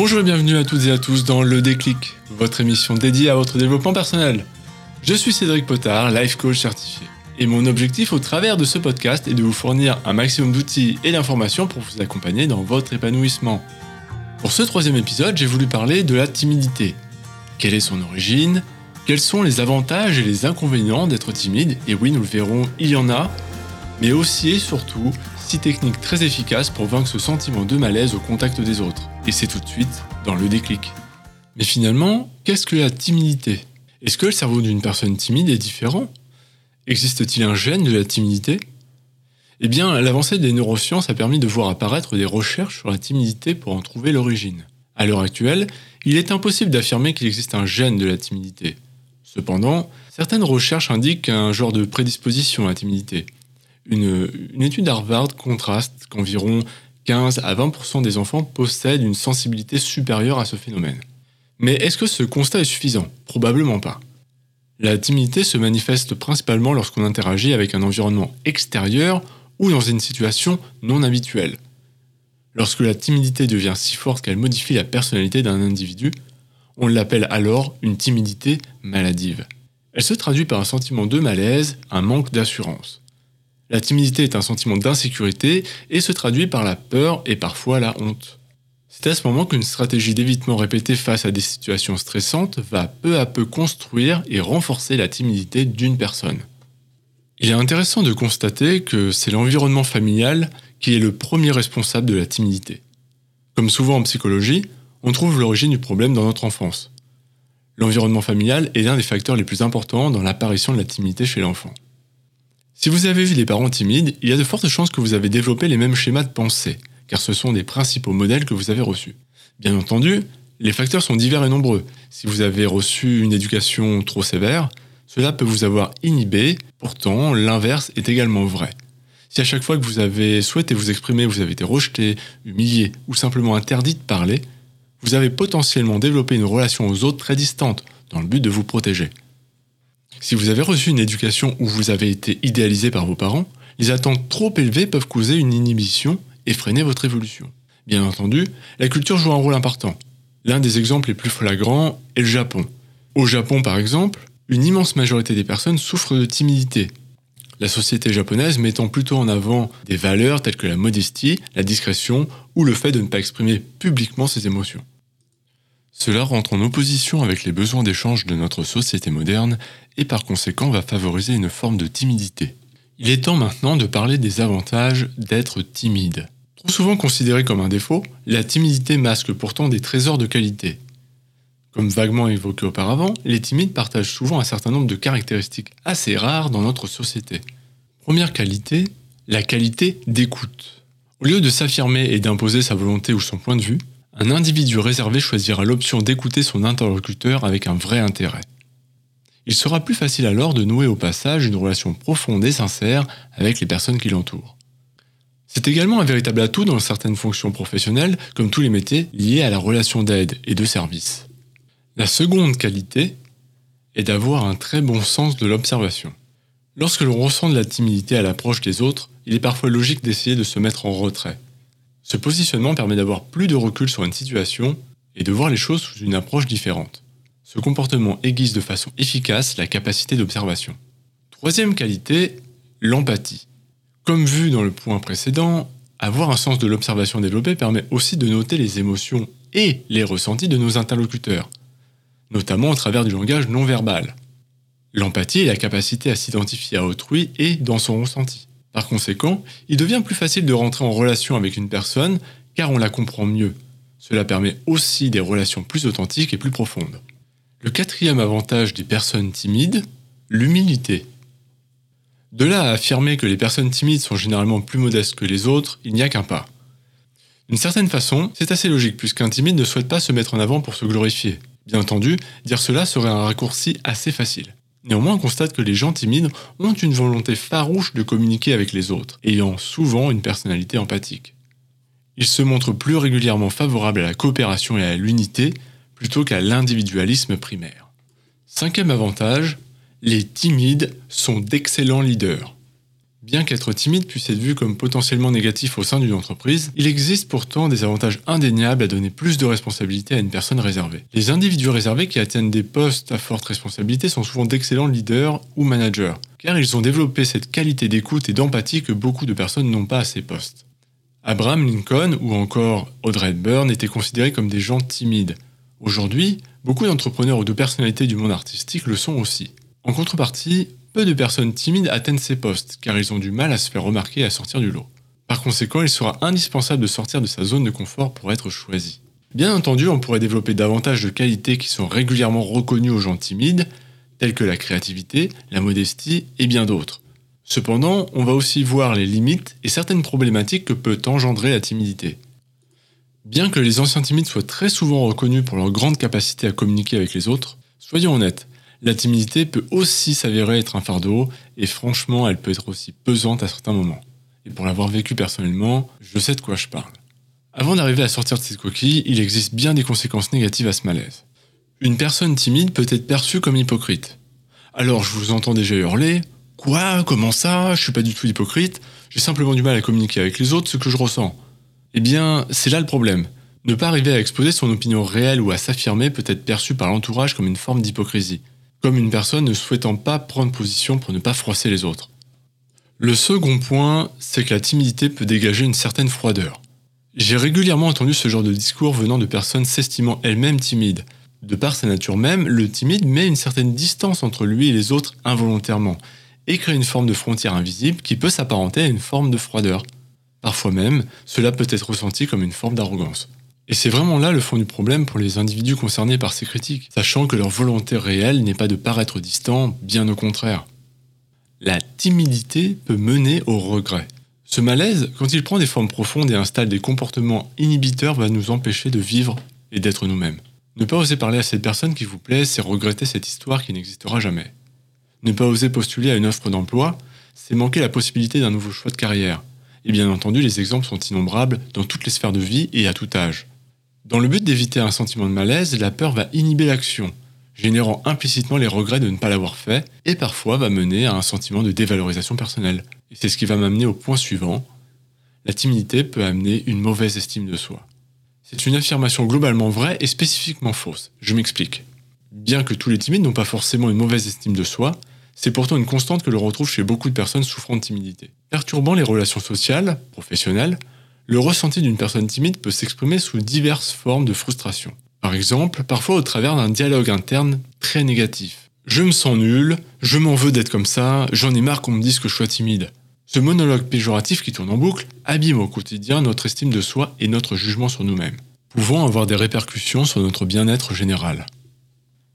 Bonjour et bienvenue à toutes et à tous dans Le Déclic, votre émission dédiée à votre développement personnel. Je suis Cédric Potard, life coach certifié. Et mon objectif au travers de ce podcast est de vous fournir un maximum d'outils et d'informations pour vous accompagner dans votre épanouissement. Pour ce troisième épisode, j'ai voulu parler de la timidité. Quelle est son origine? Quels sont les avantages et les inconvénients d'être timide? Et oui, nous le verrons, il y en a. Mais aussi et surtout, six techniques très efficaces pour vaincre ce sentiment de malaise au contact des autres. Et c'est tout de suite dans le déclic. Mais finalement, qu'est-ce que la timidité? Est-ce que le cerveau d'une personne timide est différent? Existe-t-il un gène de la timidité? Eh bien, l'avancée des neurosciences a permis de voir apparaître des recherches sur la timidité pour en trouver l'origine. À l'heure actuelle, il est impossible d'affirmer qu'il existe un gène de la timidité. Cependant, certaines recherches indiquent un genre de prédisposition à la timidité, une, étude d'Harvard contraste qu'environ 15 à 20% des enfants possèdent une sensibilité supérieure à ce phénomène. Mais est-ce que ce constat est suffisant? Probablement pas. La timidité se manifeste principalement lorsqu'on interagit avec un environnement extérieur ou dans une situation non habituelle. Lorsque la timidité devient si forte qu'elle modifie la personnalité d'un individu, on l'appelle alors une timidité maladive. Elle se traduit par un sentiment de malaise, un manque d'assurance. La timidité est un sentiment d'insécurité et se traduit par la peur et parfois la honte. C'est à ce moment qu'une stratégie d'évitement répétée face à des situations stressantes va peu à peu construire et renforcer la timidité d'une personne. Il est intéressant de constater que c'est l'environnement familial qui est le premier responsable de la timidité. Comme souvent en psychologie, on trouve l'origine du problème dans notre enfance. L'environnement familial est l'un des facteurs les plus importants dans l'apparition de la timidité chez l'enfant. Si vous avez vu des parents timides, il y a de fortes chances que vous avez développé les mêmes schémas de pensée, car ce sont des principaux modèles que vous avez reçus. Bien entendu, les facteurs sont divers et nombreux. Si vous avez reçu une éducation trop sévère, cela peut vous avoir inhibé, pourtant l'inverse est également vrai. Si à chaque fois que vous avez souhaité vous exprimer, vous avez été rejeté, humilié ou simplement interdit de parler, vous avez potentiellement développé une relation aux autres très distante, dans le but de vous protéger. Si vous avez reçu une éducation où vous avez été idéalisé par vos parents, les attentes trop élevées peuvent causer une inhibition et freiner votre évolution. Bien entendu, la culture joue un rôle important. L'un des exemples les plus flagrants est le Japon. Au Japon, par exemple, une immense majorité des personnes souffrent de timidité. La société japonaise mettant plutôt en avant des valeurs telles que la modestie, la discrétion ou le fait de ne pas exprimer publiquement ses émotions. Cela rentre en opposition avec les besoins d'échange de notre société moderne et par conséquent va favoriser une forme de timidité. Il est temps maintenant de parler des avantages d'être timide. Trop souvent considérée comme un défaut, la timidité masque pourtant des trésors de qualité. Comme vaguement évoqué auparavant, les timides partagent souvent un certain nombre de caractéristiques assez rares dans notre société. Première qualité, la qualité d'écoute. Au lieu de s'affirmer et d'imposer sa volonté ou son point de vue, un individu réservé choisira l'option d'écouter son interlocuteur avec un vrai intérêt. Il sera plus facile alors de nouer au passage une relation profonde et sincère avec les personnes qui l'entourent. C'est également un véritable atout dans certaines fonctions professionnelles, comme tous les métiers liés à la relation d'aide et de service. La seconde qualité est d'avoir un très bon sens de l'observation. Lorsque l'on ressent de la timidité à l'approche des autres, il est parfois logique d'essayer de se mettre en retrait. Ce positionnement permet d'avoir plus de recul sur une situation et de voir les choses sous une approche différente. Ce comportement aiguise de façon efficace la capacité d'observation. Troisième qualité, l'empathie. Comme vu dans le point précédent, avoir un sens de l'observation développé permet aussi de noter les émotions et les ressentis de nos interlocuteurs, notamment au travers du langage non verbal. L'empathie est la capacité à s'identifier à autrui et dans son ressenti. Par conséquent, il devient plus facile de rentrer en relation avec une personne car on la comprend mieux. Cela permet aussi des relations plus authentiques et plus profondes. Le quatrième avantage des personnes timides, l'humilité. De là à affirmer que les personnes timides sont généralement plus modestes que les autres, il n'y a qu'un pas. D'une certaine façon, c'est assez logique puisqu'un timide ne souhaite pas se mettre en avant pour se glorifier. Bien entendu, dire cela serait un raccourci assez facile. Néanmoins, on constate que les gens timides ont une volonté farouche de communiquer avec les autres, ayant souvent une personnalité empathique. Ils se montrent plus régulièrement favorables à la coopération et à l'unité plutôt qu'à l'individualisme primaire. Cinquième avantage, les timides sont d'excellents leaders. Bien qu'être timide puisse être vu comme potentiellement négatif au sein d'une entreprise, il existe pourtant des avantages indéniables à donner plus de responsabilité à une personne réservée. Les individus réservés qui atteignent des postes à forte responsabilité sont souvent d'excellents leaders ou managers, car ils ont développé cette qualité d'écoute et d'empathie que beaucoup de personnes n'ont pas à ces postes. Abraham Lincoln ou encore Audrey Hepburn étaient considérés comme des gens timides. Aujourd'hui, beaucoup d'entrepreneurs ou de personnalités du monde artistique le sont aussi. En contrepartie, peu de personnes timides atteignent ces postes, car ils ont du mal à se faire remarquer et à sortir du lot. Par conséquent, il sera indispensable de sortir de sa zone de confort pour être choisi. Bien entendu, on pourrait développer davantage de qualités qui sont régulièrement reconnues aux gens timides, telles que la créativité, la modestie et bien d'autres. Cependant, on va aussi voir les limites et certaines problématiques que peut engendrer la timidité. Bien que les anciens timides soient très souvent reconnus pour leur grande capacité à communiquer avec les autres, soyons honnêtes, la timidité peut aussi s'avérer être un fardeau, et franchement, elle peut être aussi pesante à certains moments. Et pour l'avoir vécu personnellement, je sais de quoi je parle. Avant d'arriver à sortir de cette coquille, il existe bien des conséquences négatives à ce malaise. Une personne timide peut être perçue comme hypocrite. Alors je vous entends déjà hurler Quoi? Comment ça? Je suis pas du tout hypocrite, j'ai simplement du mal à communiquer avec les autres ce que je ressens. Eh bien, c'est là le problème. Ne pas arriver à exposer son opinion réelle ou à s'affirmer peut être perçu par l'entourage comme une forme d'hypocrisie comme une personne ne souhaitant pas prendre position pour ne pas froisser les autres. Le second point, c'est que la timidité peut dégager une certaine froideur. J'ai régulièrement entendu ce genre de discours venant de personnes s'estimant elles-mêmes timides. De par sa nature même, le timide met une certaine distance entre lui et les autres involontairement, et crée une forme de frontière invisible qui peut s'apparenter à une forme de froideur. Parfois même, cela peut être ressenti comme une forme d'arrogance. Et c'est vraiment là le fond du problème pour les individus concernés par ces critiques, sachant que leur volonté réelle n'est pas de paraître distant, bien au contraire. La timidité peut mener au regret. Ce malaise, quand il prend des formes profondes et installe des comportements inhibiteurs, va nous empêcher de vivre et d'être nous-mêmes. Ne pas oser parler à cette personne qui vous plaît, c'est regretter cette histoire qui n'existera jamais. Ne pas oser postuler à une offre d'emploi, c'est manquer la possibilité d'un nouveau choix de carrière. Et bien entendu, les exemples sont innombrables dans toutes les sphères de vie et à tout âge. Dans le but d'éviter un sentiment de malaise, la peur va inhiber l'action, générant implicitement les regrets de ne pas l'avoir fait, et parfois va mener à un sentiment de dévalorisation personnelle. Et c'est ce qui va m'amener au point suivant. La timidité peut amener une mauvaise estime de soi. C'est une affirmation globalement vraie et spécifiquement fausse. Je m'explique. Bien que tous les timides n'ont pas forcément une mauvaise estime de soi, c'est pourtant une constante que l'on retrouve chez beaucoup de personnes souffrant de timidité. Perturbant les relations sociales, professionnelles, le ressenti d'une personne timide peut s'exprimer sous diverses formes de frustration. Par exemple, parfois au travers d'un dialogue interne très négatif. Je me sens nul, je m'en veux d'être comme ça, j'en ai marre qu'on me dise que je sois timide. Ce monologue péjoratif qui tourne en boucle abîme au quotidien notre estime de soi et notre jugement sur nous-mêmes, pouvant avoir des répercussions sur notre bien-être général.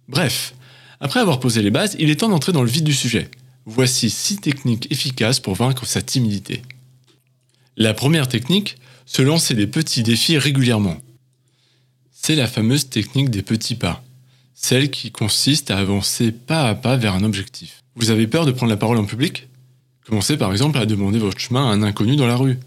Bref, après avoir posé les bases, il est temps d'entrer dans le vif du sujet. Voici 6 techniques efficaces pour vaincre sa timidité. La première technique, se lancer des petits défis régulièrement. C'est la fameuse technique des petits pas, celle qui consiste à avancer pas à pas vers un objectif. Vous avez peur de prendre la parole en public? Commencez par exemple à demander votre chemin à un inconnu dans la rue.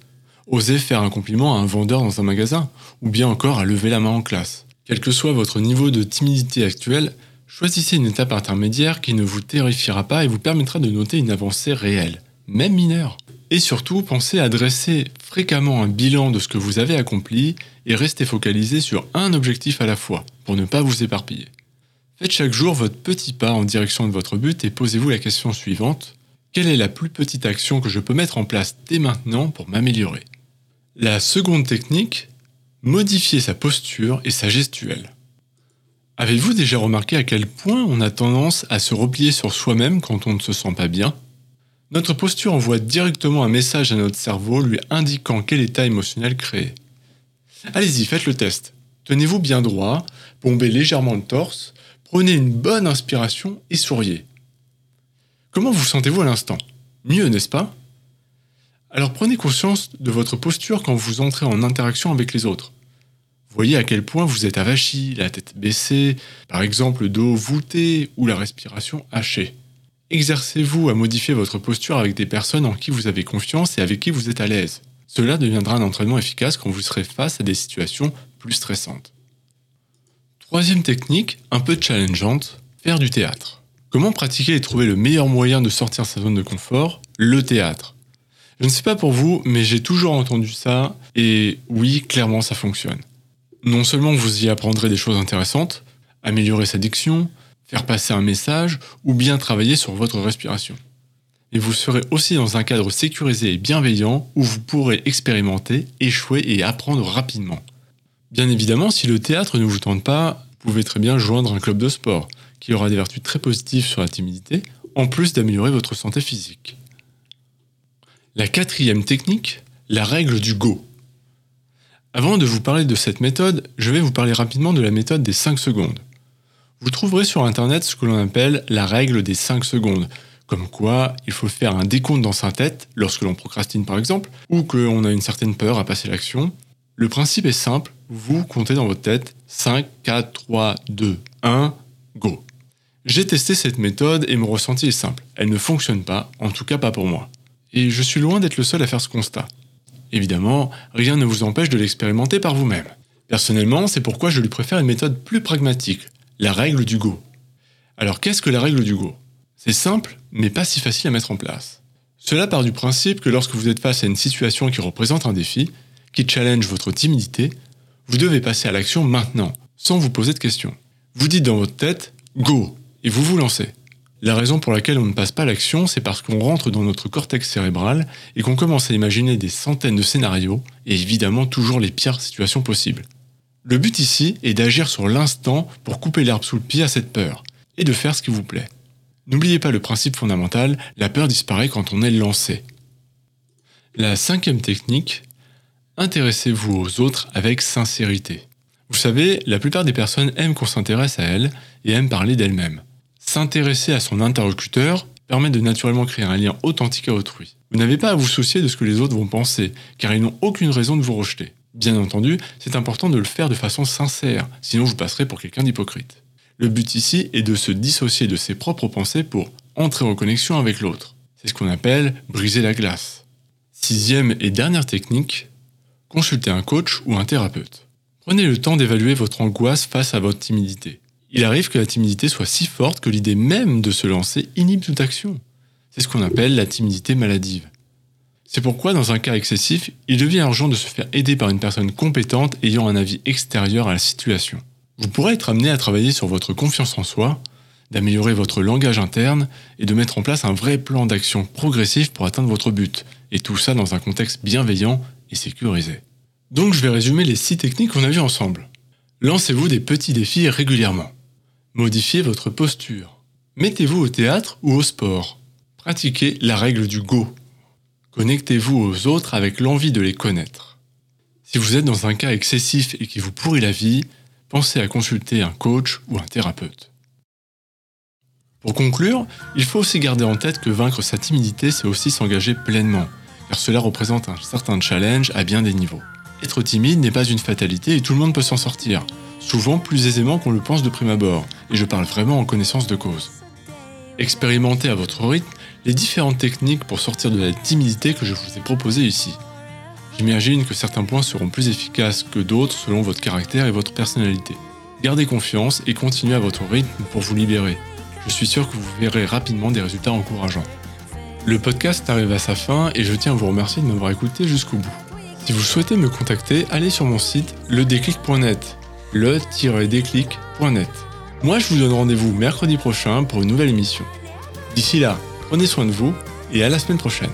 Osez faire un compliment à un vendeur dans un magasin, ou bien encore à lever la main en classe. Quel que soit votre niveau de timidité actuel, choisissez une étape intermédiaire qui ne vous terrifiera pas et vous permettra de noter une avancée réelle, même mineure. Et surtout, pensez à dresser fréquemment un bilan de ce que vous avez accompli et restez focalisé sur un objectif à la fois, pour ne pas vous éparpiller. Faites chaque jour votre petit pas en direction de votre but et posez-vous la question suivante. Quelle est la plus petite action que je peux mettre en place dès maintenant pour m'améliorer? La seconde technique, modifier sa posture et sa gestuelle. Avez-vous déjà remarqué à quel point on a tendance à se replier sur soi-même quand on ne se sent pas bien? Notre posture envoie directement un message à notre cerveau lui indiquant quel état émotionnel créer. Allez-y, faites le test. Tenez-vous bien droit, bombez légèrement le torse, prenez une bonne inspiration et souriez. Comment vous sentez-vous à l'instant? Mieux, n'est-ce pas? Alors prenez conscience de votre posture quand vous entrez en interaction avec les autres. Voyez à quel point vous êtes avachi, la tête baissée, par exemple le dos voûté ou la respiration hachée. Exercez-vous à modifier votre posture avec des personnes en qui vous avez confiance et avec qui vous êtes à l'aise. Cela deviendra un entraînement efficace quand vous serez face à des situations plus stressantes. Troisième technique, un peu challengeante, faire du théâtre. Comment pratiquer et trouver le meilleur moyen de sortir sa zone de confort? Le théâtre. Je ne sais pas pour vous, mais j'ai toujours entendu ça, et oui, clairement ça fonctionne. Non seulement vous y apprendrez des choses intéressantes, améliorer sa diction, faire passer un message, ou bien travailler sur votre respiration. Et vous serez aussi dans un cadre sécurisé et bienveillant où vous pourrez expérimenter, échouer et apprendre rapidement. Bien évidemment, si le théâtre ne vous tente pas, vous pouvez très bien joindre un club de sport, qui aura des vertus très positives sur la timidité, en plus d'améliorer votre santé physique. La quatrième technique, la règle du Go. Avant de vous parler de cette méthode, je vais vous parler rapidement de la méthode des 5 secondes. Vous trouverez sur Internet ce que l'on appelle la règle des 5 secondes, comme quoi il faut faire un décompte dans sa tête, lorsque l'on procrastine par exemple, ou qu'on a une certaine peur à passer l'action. Le principe est simple, vous comptez dans votre tête 5, 4, 3, 2, 1, go. J'ai testé cette méthode et mon ressenti est simple. Elle ne fonctionne pas, en tout cas pas pour moi. Et je suis loin d'être le seul à faire ce constat. Évidemment, rien ne vous empêche de l'expérimenter par vous-même. Personnellement, c'est pourquoi je lui préfère une méthode plus pragmatique, la règle du go. Alors qu'est-ce que la règle du go? C'est simple, mais pas si facile à mettre en place. Cela part du principe que lorsque vous êtes face à une situation qui représente un défi, qui challenge votre timidité, vous devez passer à l'action maintenant, sans vous poser de questions. Vous dites dans votre tête Go et vous vous lancez. La raison pour laquelle on ne passe pas l'action, c'est parce qu'on rentre dans notre cortex cérébral et qu'on commence à imaginer des centaines de scénarios et évidemment toujours les pires situations possibles. Le but ici est d'agir sur l'instant pour couper l'herbe sous le pied à cette peur et de faire ce qui vous plaît. N'oubliez pas le principe fondamental, la peur disparaît quand on est lancé. La cinquième technique, intéressez-vous aux autres avec sincérité. Vous savez, la plupart des personnes aiment qu'on s'intéresse à elles et aiment parler d'elles-mêmes. S'intéresser à son interlocuteur permet de naturellement créer un lien authentique à autrui. Vous n'avez pas à vous soucier de ce que les autres vont penser, car ils n'ont aucune raison de vous rejeter. Bien entendu, c'est important de le faire de façon sincère, sinon vous passerez pour quelqu'un d'hypocrite. Le but ici est de se dissocier de ses propres pensées pour entrer en connexion avec l'autre. C'est ce qu'on appelle briser la glace. Sixième et dernière technique, consultez un coach ou un thérapeute. Prenez le temps d'évaluer votre angoisse face à votre timidité. Il arrive que la timidité soit si forte que l'idée même de se lancer inhibe toute action. C'est ce qu'on appelle la timidité maladive. C'est pourquoi, dans un cas excessif, il devient urgent de se faire aider par une personne compétente ayant un avis extérieur à la situation. Vous pourrez être amené à travailler sur votre confiance en soi, d'améliorer votre langage interne et de mettre en place un vrai plan d'action progressif pour atteindre votre but, et tout ça dans un contexte bienveillant et sécurisé. Donc je vais résumer les six techniques qu'on a vues ensemble. Lancez-vous des petits défis régulièrement. Modifiez votre posture. Mettez-vous au théâtre ou au sport. Pratiquez la règle du go. Connectez-vous aux autres avec l'envie de les connaître. Si vous êtes dans un cas excessif et qui vous pourrit la vie, pensez à consulter un coach ou un thérapeute. Pour conclure, il faut aussi garder en tête que vaincre sa timidité, c'est aussi s'engager pleinement, car cela représente un certain challenge à bien des niveaux. Être timide n'est pas une fatalité et tout le monde peut s'en sortir, souvent plus aisément qu'on le pense de prime abord, et je parle vraiment en connaissance de cause. Expérimentez à votre rythme les différentes techniques pour sortir de la timidité que je vous ai proposées ici. J'imagine que certains points seront plus efficaces que d'autres selon votre caractère et votre personnalité. Gardez confiance et continuez à votre rythme pour vous libérer. Je suis sûr que vous verrez rapidement des résultats encourageants. Le podcast arrive à sa fin et je tiens à vous remercier de m'avoir écouté jusqu'au bout. Si vous souhaitez me contacter, allez sur mon site ledéclic.net le-déclic.net. Moi, je vous donne rendez-vous mercredi prochain pour une nouvelle émission. D'ici là, prenez soin de vous et à la semaine prochaine.